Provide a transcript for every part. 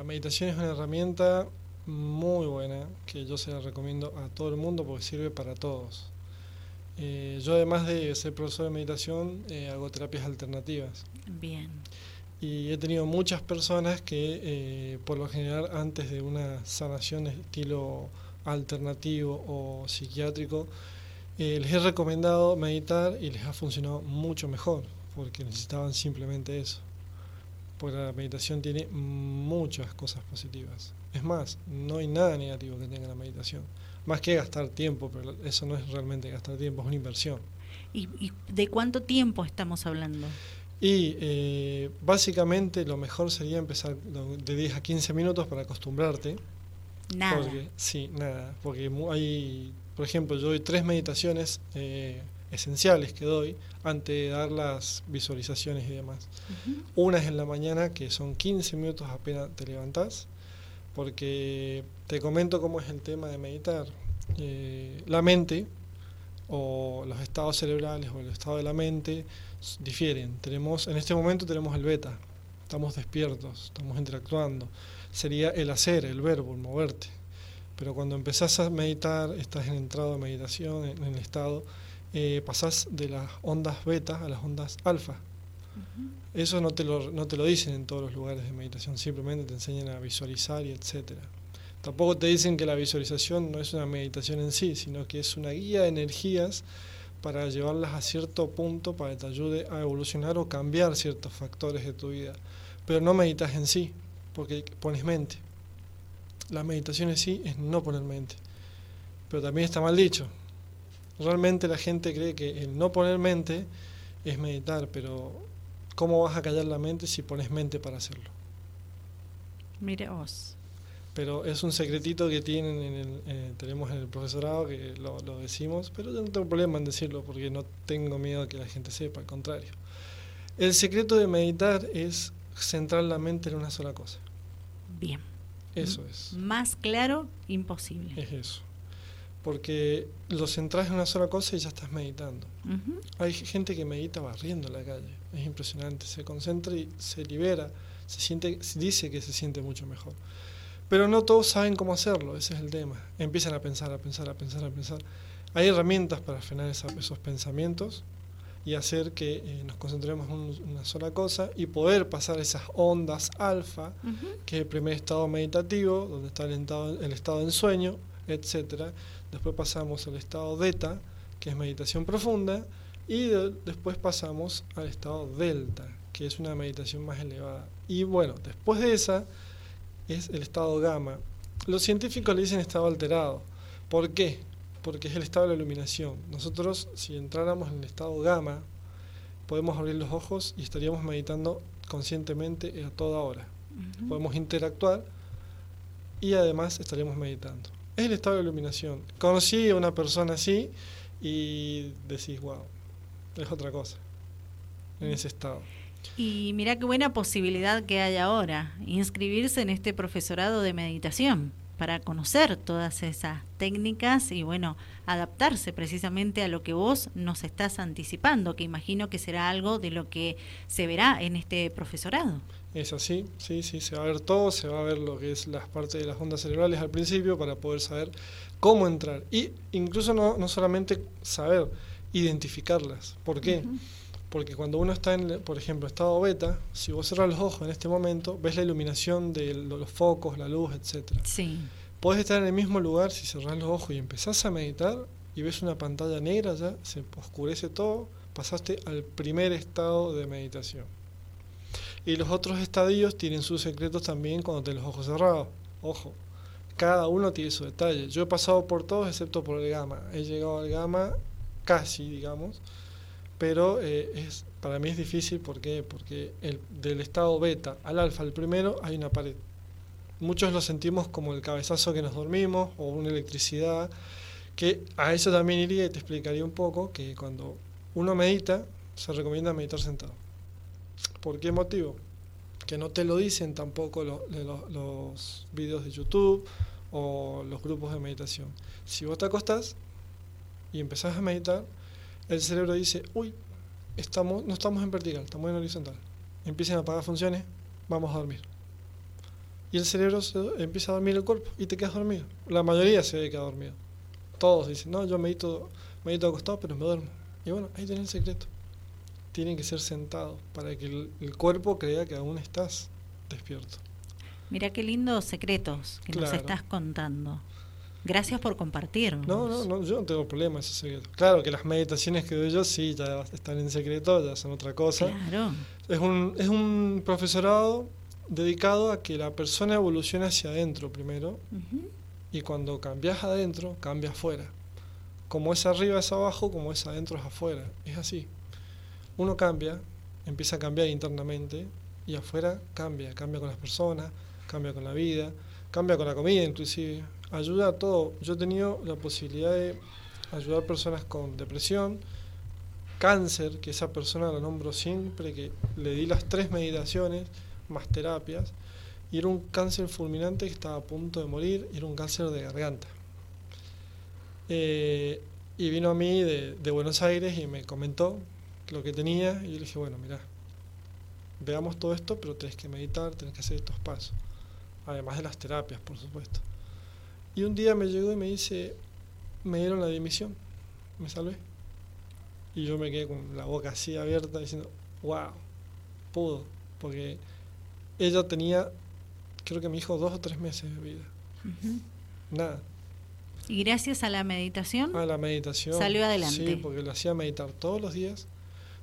la meditación es una herramienta muy buena que yo se la recomiendo a todo el mundo porque sirve para todos. Eh, yo además de ser profesor de meditación eh, hago terapias alternativas. Bien. Y he tenido muchas personas que eh, por lo general antes de una sanación de estilo alternativo o psiquiátrico, les he recomendado meditar y les ha funcionado mucho mejor porque necesitaban simplemente eso. Porque la meditación tiene muchas cosas positivas. Es más, no hay nada negativo que tenga la meditación. Más que gastar tiempo, pero eso no es realmente gastar tiempo, es una inversión. ¿Y, de cuánto tiempo estamos hablando? Y eh, básicamente lo mejor sería empezar de 10 a 15 minutos para acostumbrarte. Nada. sí, nada. Porque hay, por ejemplo, yo doy tres meditaciones eh, esenciales que doy antes de dar las visualizaciones y demás. Una es en la mañana, que son 15 minutos apenas te levantás porque te comento cómo es el tema de meditar. Eh, la mente o los estados cerebrales o el estado de la mente difieren. Tenemos, en este momento tenemos el beta, estamos despiertos, estamos interactuando. Sería el hacer, el verbo, el moverte. Pero cuando empezás a meditar, estás en entrado de meditación, en, el estado, eh, pasás de las ondas beta a las ondas alfa. Eso no te, lo, no te lo dicen en todos los lugares de meditación, simplemente te enseñan a visualizar y etcétera. Tampoco te dicen que la visualización no es una meditación en sí, sino que es una guía de energías para llevarlas a cierto punto para que te ayude a evolucionar o cambiar ciertos factores de tu vida. Pero no meditas en sí, porque pones mente. La meditación en sí es no poner mente. Pero también está mal dicho. Realmente la gente cree que el no poner mente es meditar, pero ¿Cómo vas a callar la mente si pones mente para hacerlo? Mire vos. Pero es un secretito que tienen en el, eh, tenemos en el profesorado que lo, decimos, pero yo no tengo problema en decirlo porque no tengo miedo a que la gente sepa, al contrario. El secreto de meditar es centrar la mente en una sola cosa. Bien. Eso es. Más claro, imposible. Es eso porque lo centras en una sola cosa y ya estás meditando. Hay gente que medita barriendo la calle, es impresionante, se concentra y se libera, se siente, dice que se siente mucho mejor. Pero no todos saben cómo hacerlo, ese es el tema. Empiezan a pensar, a pensar, a pensar, a pensar. Hay herramientas para frenar esos pensamientos y hacer que eh, nos concentremos en una sola cosa y poder pasar esas ondas alfa, que es el primer estado meditativo, donde está el el estado de ensueño, etcétera después pasamos al estado delta, que es meditación profunda, y después pasamos al estado delta, que es una meditación más elevada. Y bueno, después de esa es el estado gamma. Los científicos le dicen estado alterado. ¿Por qué? Porque es el estado de la iluminación. Nosotros, si entráramos en el estado gamma, podemos abrir los ojos y estaríamos meditando conscientemente a toda hora. Podemos interactuar y además estaríamos meditando es el estado de iluminación. Conocí a una persona así y decís, wow, es otra cosa, en ese estado. Y mira qué buena posibilidad que hay ahora, inscribirse en este profesorado de meditación para conocer todas esas técnicas y bueno, adaptarse precisamente a lo que vos nos estás anticipando, que imagino que será algo de lo que se verá en este profesorado. Es así, sí, sí, se va a ver todo, se va a ver lo que es las partes de las ondas cerebrales al principio para poder saber cómo entrar. Y incluso no, no solamente saber, identificarlas. ¿Por qué? Porque cuando uno está en, por ejemplo, estado beta, si vos cerras los ojos en este momento, ves la iluminación de los focos, la luz, etcétera. Sí. Podés estar en el mismo lugar si cerrás los ojos y empezás a meditar y ves una pantalla negra ya, se oscurece todo, pasaste al primer estado de meditación. Y los otros estadios tienen sus secretos también cuando tenés los ojos cerrados. Ojo, cada uno tiene su detalle. Yo he pasado por todos excepto por el gamma. He llegado al gamma casi, digamos pero eh, es, para mí es difícil ¿por porque el, del estado beta al alfa, el primero, hay una pared. Muchos lo sentimos como el cabezazo que nos dormimos o una electricidad, que a eso también iría y te explicaría un poco que cuando uno medita, se recomienda meditar sentado. ¿Por qué motivo? Que no te lo dicen tampoco los, videos de YouTube o los grupos de meditación. Si vos te acostás y empezás a meditar, el cerebro dice, uy, estamos, no estamos en vertical, estamos en horizontal. Empiezan a apagar funciones, vamos a dormir. y el cerebro se, empieza a dormir el cuerpo y te quedas dormido. La mayoría se queda dormido. Todos dicen, no, yo medito, medito acostado, pero me duermo. Y bueno, ahí tenés el secreto. Tienen que ser sentados para que el, el cuerpo crea que aún estás despierto. Mira qué lindos secretos que nos estás contando. Gracias por compartirnos. No, no, no, yo no tengo problema ese secreto. Claro que las meditaciones que doy yo sí, ya están en secreto, ya son otra cosa. Claro. Es un, es un profesorado dedicado a que la persona evolucione hacia adentro primero y cuando cambias adentro, cambia afuera. Como es arriba es abajo, como es adentro es afuera. Es así. Uno cambia, empieza a cambiar internamente y afuera cambia, cambia con las personas, cambia con la vida, cambia con la comida inclusive, ayuda a todo. Yo he tenido la posibilidad de ayudar a personas con depresión, cáncer, que esa persona la nombro siempre, que le di las tres meditaciones, más terapias, y era un cáncer fulminante que estaba a punto de morir, y era un cáncer de garganta. Eh, y vino a mí de, de, Buenos Aires y me comentó lo que tenía, y yo le dije, bueno, mira, veamos todo esto, pero tenés que meditar, tenés que hacer estos pasos, además de las terapias, por supuesto. Y un día me llegó y me dice, me dieron la dimisión, me salvé. Y yo me quedé con la boca así abierta diciendo, wow, pudo, porque ella tenía, creo que me dijo, dos o tres meses de vida. Nada. ¿Y gracias a la meditación? A la meditación. Salió adelante. Sí, porque lo hacía meditar todos los días,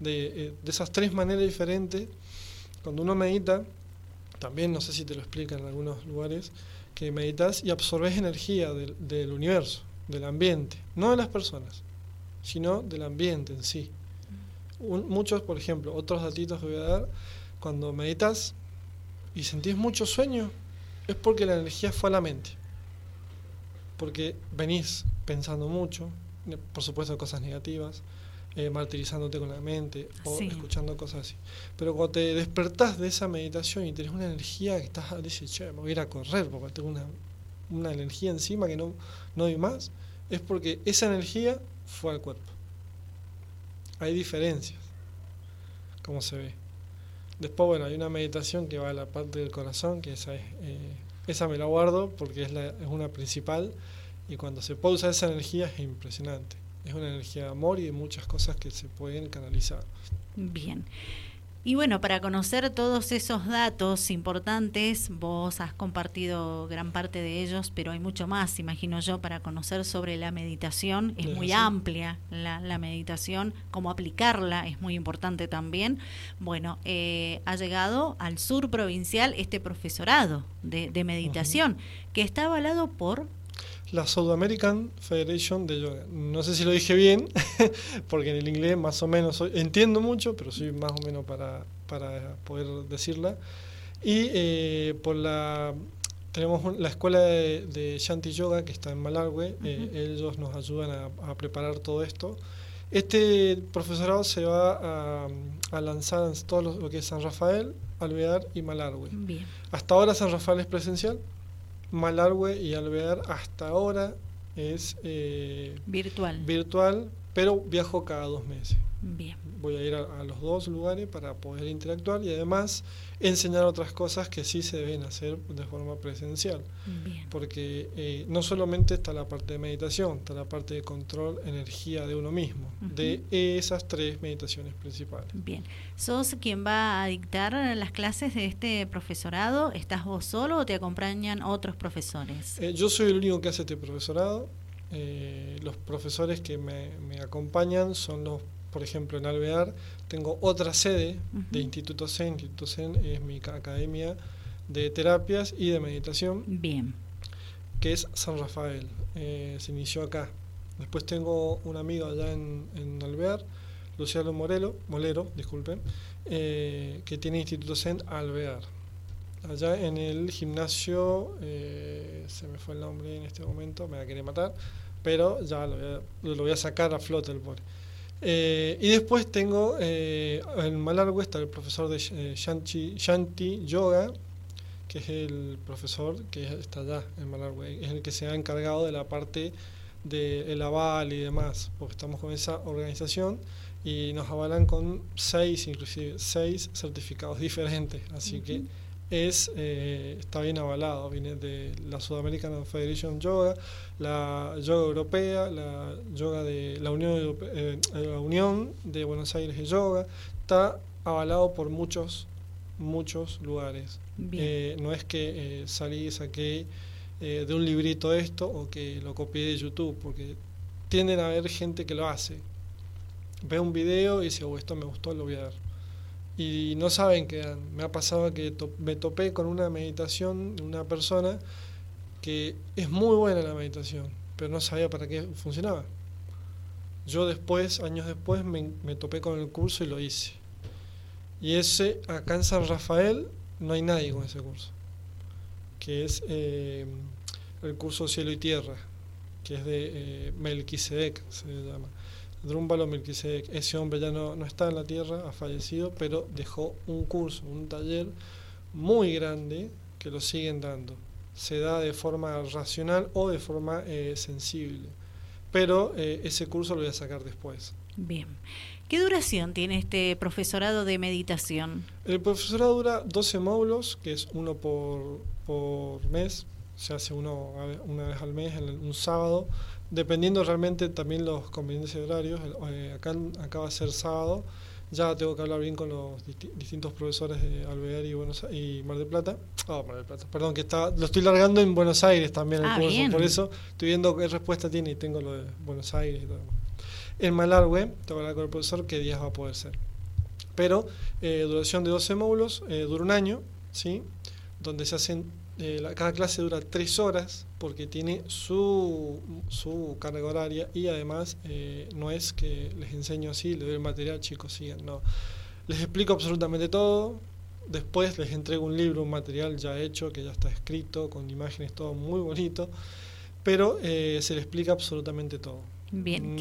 de, eh, de esas tres maneras diferentes. Cuando uno medita, también no sé si te lo explican en algunos lugares, que meditas y absorbes energía del, del, universo, del ambiente, no de las personas, sino del ambiente en sí. Un, muchos, por ejemplo, otros datitos que voy a dar, cuando meditas y sentís mucho sueño, es porque la energía fue a la mente. Porque venís pensando mucho, por supuesto cosas negativas, eh, martirizándote con la mente o sí. escuchando cosas así. Pero cuando te despertás de esa meditación y tenés una energía que estás, dices, che, me voy a ir a correr porque tengo una, una energía encima que no, no doy más, es porque esa energía fue al cuerpo. Hay diferencias, como se ve. Después, bueno, hay una meditación que va a la parte del corazón, que esa, es, eh, esa me la guardo porque es, la, es una principal y cuando se pausa esa energía es impresionante es una energía de amor y de muchas cosas que se pueden canalizar. Bien. Y bueno, para conocer todos esos datos importantes, vos has compartido gran parte de ellos, pero hay mucho más, imagino yo, para conocer sobre la meditación. Es muy amplia la, la, meditación, cómo aplicarla es muy importante también. Bueno, eh, ha llegado al sur provincial este profesorado de, de meditación, uh -huh. que está avalado por la South American Federation de Yoga. No sé si lo dije bien, porque en el inglés más o menos soy, entiendo mucho, pero soy más o menos para, para poder decirla. Y eh, por la tenemos la escuela de, de, Shanti Yoga que está en Malargüe, uh -huh. eh, ellos nos ayudan a, a, preparar todo esto. Este profesorado se va a, a lanzar en todo lo, lo, que es San Rafael, Alvear y Malargüe. Bien. Hasta ahora San Rafael es presencial, Malargüe y Alvear hasta ahora es eh, virtual. virtual, pero viajo cada dos meses. Bien. Voy a ir a, a, los dos lugares para poder interactuar y además enseñar otras cosas que sí se deben hacer de forma presencial. Bien. Porque eh, no solamente está la parte de meditación, está la parte de control energía de uno mismo, uh -huh. de esas tres meditaciones principales. Bien. ¿Sos quien va a dictar las clases de este profesorado? ¿Estás vos solo o te acompañan otros profesores? Eh, yo soy el único que hace este profesorado. Eh, los profesores que me, me acompañan son los por ejemplo, en Alvear tengo otra sede uh -huh. de Instituto Zen. Instituto Zen es mi academia de terapias y de meditación. Bien. Que es San Rafael. Eh, se inició acá. Después tengo un amigo allá en, en Alvear, Luciano Morelo, Molero, disculpen, eh, que tiene Instituto Zen Alvear. Allá en el gimnasio, eh, se me fue el nombre en este momento, me va a querer matar, pero ya lo voy a, lo voy a sacar a flote el pobre. Eh, y después tengo eh, en Malargüe está el profesor de eh, Shanti, Yoga, que es el profesor que está allá en Malargüe, es el que se ha encargado de la parte del de aval y demás, porque estamos con esa organización y nos avalan con seis, inclusive seis certificados diferentes, así que es eh, está bien avalado, viene de la Sudamerican Federation Yoga, la yoga europea, la yoga de la Unión, eh, la Unión de Buenos Aires de Yoga, está avalado por muchos, muchos lugares. Eh, no es que salí y saqué de un librito esto o que lo copié de YouTube, porque tienden a haber gente que lo hace. Ve un video y dice, oh, esto me gustó, lo voy a ver y no saben que me ha pasado que me topé con una meditación de una persona que es muy buena la meditación, pero no sabía para qué funcionaba. Yo después, años después, me, topé con el curso y lo hice. Y ese, acá en San Rafael, no hay nadie con ese curso, que es eh, el curso Cielo y Tierra, que es de eh, Melquisedec, se llama. Drúmbalo Melquisedec, ese hombre ya no, no está en la tierra, ha fallecido, pero dejó un curso, un taller muy grande que lo siguen dando. Se da de forma racional o de forma eh, sensible. Pero eh, ese curso lo voy a sacar después. Bien. ¿Qué duración tiene este profesorado de meditación? El profesorado dura 12 módulos, que es uno por, por mes. Se hace uno una vez al mes, un sábado dependiendo realmente también los conveniencias de horarios, eh, acá, acá va a ser sábado, ya tengo que hablar bien con los distintos profesores de Alvear y, Buenos, y Mar del Plata. Oh, Mar del Plata, perdón, que está, lo estoy largando en Buenos Aires también el ah, curso, por eso estoy viendo qué respuesta tiene y tengo lo de Buenos Aires y todo. En Malargüe, tengo que hablar con el profesor qué días va a poder ser. Pero eh, duración de 12 módulos, eh, dura un año, ¿sí? donde se hacen eh, cada clase dura tres horas porque tiene su, su carga horaria y además eh, no es que les enseño así, les doy el material, chicos, sigan, no. Les explico absolutamente todo, después les entrego un libro, un material ya hecho, que ya está escrito, con imágenes, todo muy bonito, pero eh, se les explica absolutamente todo. Bien,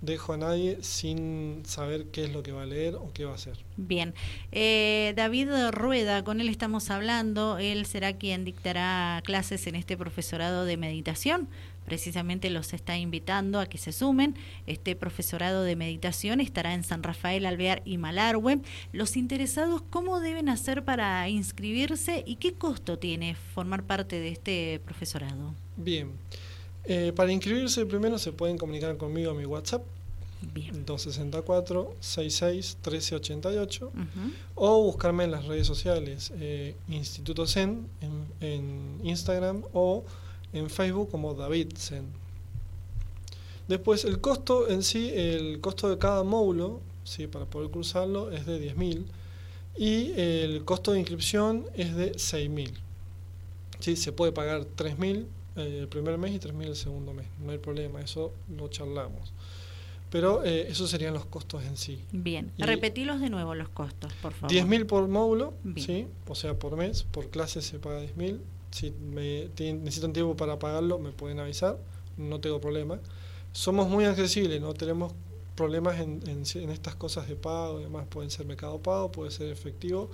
dejo a nadie sin saber qué es lo que va a leer o qué va a hacer. Bien. Eh, David Rueda, con él estamos hablando. Él será quien dictará clases en este profesorado de meditación. Precisamente los está invitando a que se sumen. Este profesorado de meditación estará en San Rafael, Alvear y Malargüe. Los interesados, ¿cómo deben hacer para inscribirse y qué costo tiene formar parte de este profesorado? Bien. Eh, para inscribirse primero se pueden comunicar conmigo a mi WhatsApp. 264 66 1388 o buscarme en las redes sociales eh, Instituto Zen en, Instagram o en Facebook como David Zen. Después el costo en sí, el costo de cada módulo, ¿sí? para poder cruzarlo, es de 10.000 y el costo de inscripción es de 6.000. ¿Sí? Se puede pagar 3.000 eh, el primer mes y 3.000 el segundo mes. No hay problema, eso lo charlamos. Pero eh, esos serían los costos en sí. Bien, repetilos de nuevo los costos, por favor. 10.000 por módulo, ¿sí? o sea, por mes, por clase se paga 10.000. Si me, necesitan tiempo para pagarlo, me pueden avisar, no tengo problema. Somos muy accesibles, no tenemos problemas en, en, estas cosas de pago, además pueden ser mercado pago, puede ser efectivo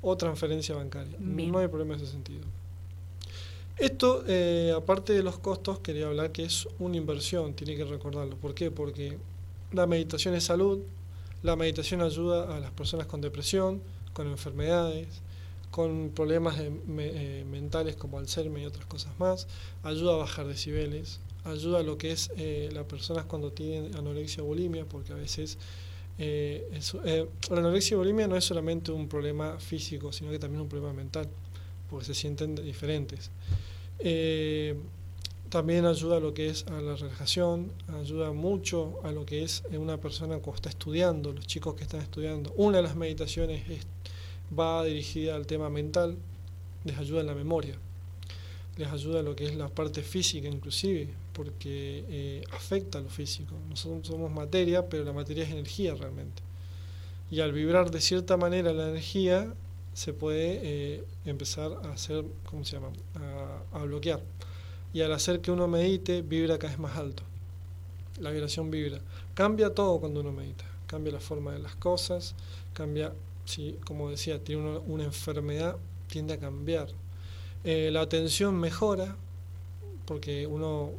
o transferencia bancaria. No hay problema en ese sentido. Esto, eh, aparte de los costos, quería hablar que es una inversión, tiene que recordarlo. ¿Por qué? Porque la meditación es salud, la meditación ayuda a las personas con depresión, con enfermedades, con problemas eh, mentales como Alzheimer y otras cosas más, ayuda a bajar decibeles, ayuda a lo que es eh, las personas cuando tienen anorexia o bulimia, porque a veces la anorexia y bulimia no es solamente un problema físico, sino que también un problema mental porque se sienten diferentes. Eh, también ayuda a lo que es a la relajación, ayuda mucho a lo que es una persona cuando está estudiando, los chicos que están estudiando. Una de las meditaciones va dirigida al tema mental, les ayuda en la memoria, les ayuda a lo que es la parte física inclusive, porque eh, afecta a lo físico. Nosotros somos materia, pero la materia es energía realmente. Y al vibrar de cierta manera la energía, se puede eh, empezar a hacer, ¿cómo se llama?, a, bloquear. Y al hacer que uno medite, vibra cada vez más alto. La vibración vibra. Cambia todo cuando uno medita. Cambia la forma de las cosas, cambia, si, como decía, tiene una enfermedad, tiende a cambiar. Eh, la atención mejora, porque uno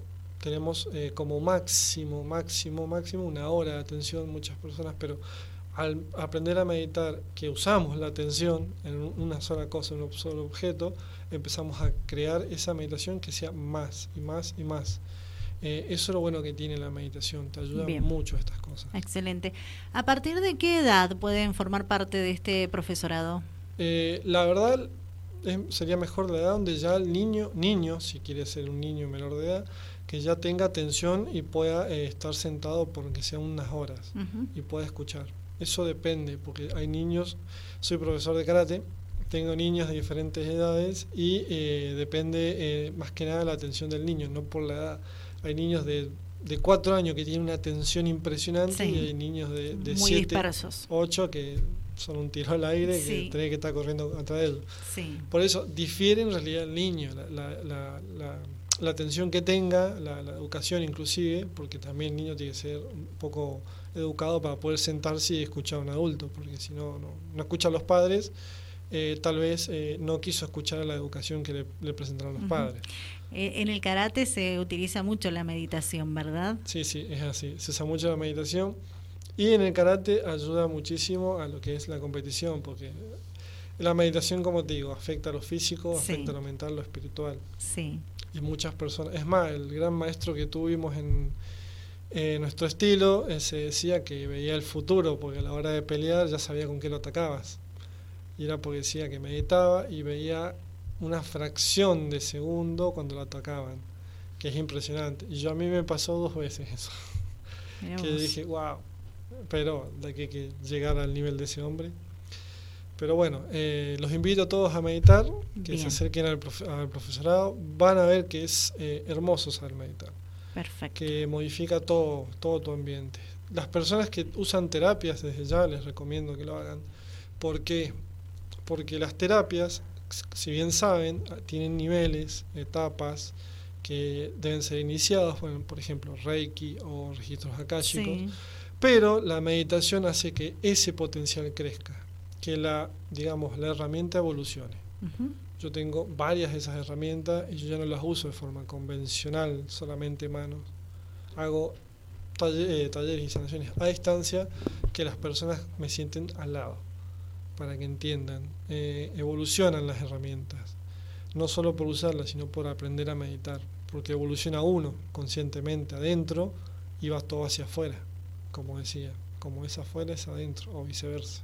tenemos eh, como máximo, máximo, máximo una hora de atención muchas personas, pero al aprender a meditar, que usamos la atención en una sola cosa, en un solo objeto, empezamos a crear esa meditación que sea más y más y más. Eh, eso es lo bueno que tiene la meditación, te ayuda mucho estas cosas. Excelente. ¿A partir de qué edad pueden formar parte de este profesorado? Eh, la verdad sería mejor la edad donde ya el niño, niño, si quiere ser un niño menor de edad, que ya tenga atención y pueda eh, estar sentado por que sean unas horas y pueda escuchar. Eso depende, porque hay niños, soy profesor de karate, tengo niños de diferentes edades y eh, depende eh, más que nada de la atención del niño, no por la edad. Hay niños de, de cuatro años que tienen una atención impresionante y hay niños de, de siete, ocho que son un tiro al aire que tenés que estar corriendo atrás de ellos. Por eso difiere en realidad el niño, la, la, la, la atención que tenga, la, educación inclusive, porque también el niño tiene que ser un poco educado para poder sentarse y escuchar a un adulto, porque si no, no, escucha a los padres, eh, tal vez eh, no quiso escuchar la educación que le, presentaron los padres. Eh, en el karate se utiliza mucho la meditación, ¿verdad? Sí, sí, es así. Se usa mucho la meditación y en el karate ayuda muchísimo a lo que es la competición, porque la meditación, como te digo, afecta a lo físico, afecta a lo mental, lo espiritual. Sí. Y muchas personas. Es más, el gran maestro que tuvimos en nuestro estilo se decía que veía el futuro, porque a la hora de pelear ya sabía con qué lo atacabas. Y era porque decía que meditaba y veía una fracción de segundo cuando lo atacaban, que es impresionante. Y yo a mí me pasó dos veces eso. que dije, wow, pero de que, que llegar al nivel de ese hombre. Pero bueno, eh, los invito a todos a meditar, que se acerquen al, profesorado. Van a ver que es eh, hermoso saber meditar. Perfecto. Que modifica todo, todo tu ambiente. Las personas que usan terapias desde ya les recomiendo que lo hagan. ¿Por qué? Porque las terapias, si bien saben, tienen niveles, etapas que deben ser iniciados, por ejemplo, Reiki o registros akáshicos. Pero la meditación hace que ese potencial crezca, que la, digamos, la herramienta evolucione. Yo tengo varias de esas herramientas y yo ya no las uso de forma convencional, solamente manos. Hago eh, talleres y sanaciones a distancia que las personas me sienten al lado, para que entiendan. Eh, evolucionan las herramientas, no solo por usarlas, sino por aprender a meditar, porque evoluciona uno conscientemente adentro y va todo hacia afuera como decía, como es afuera es adentro o viceversa.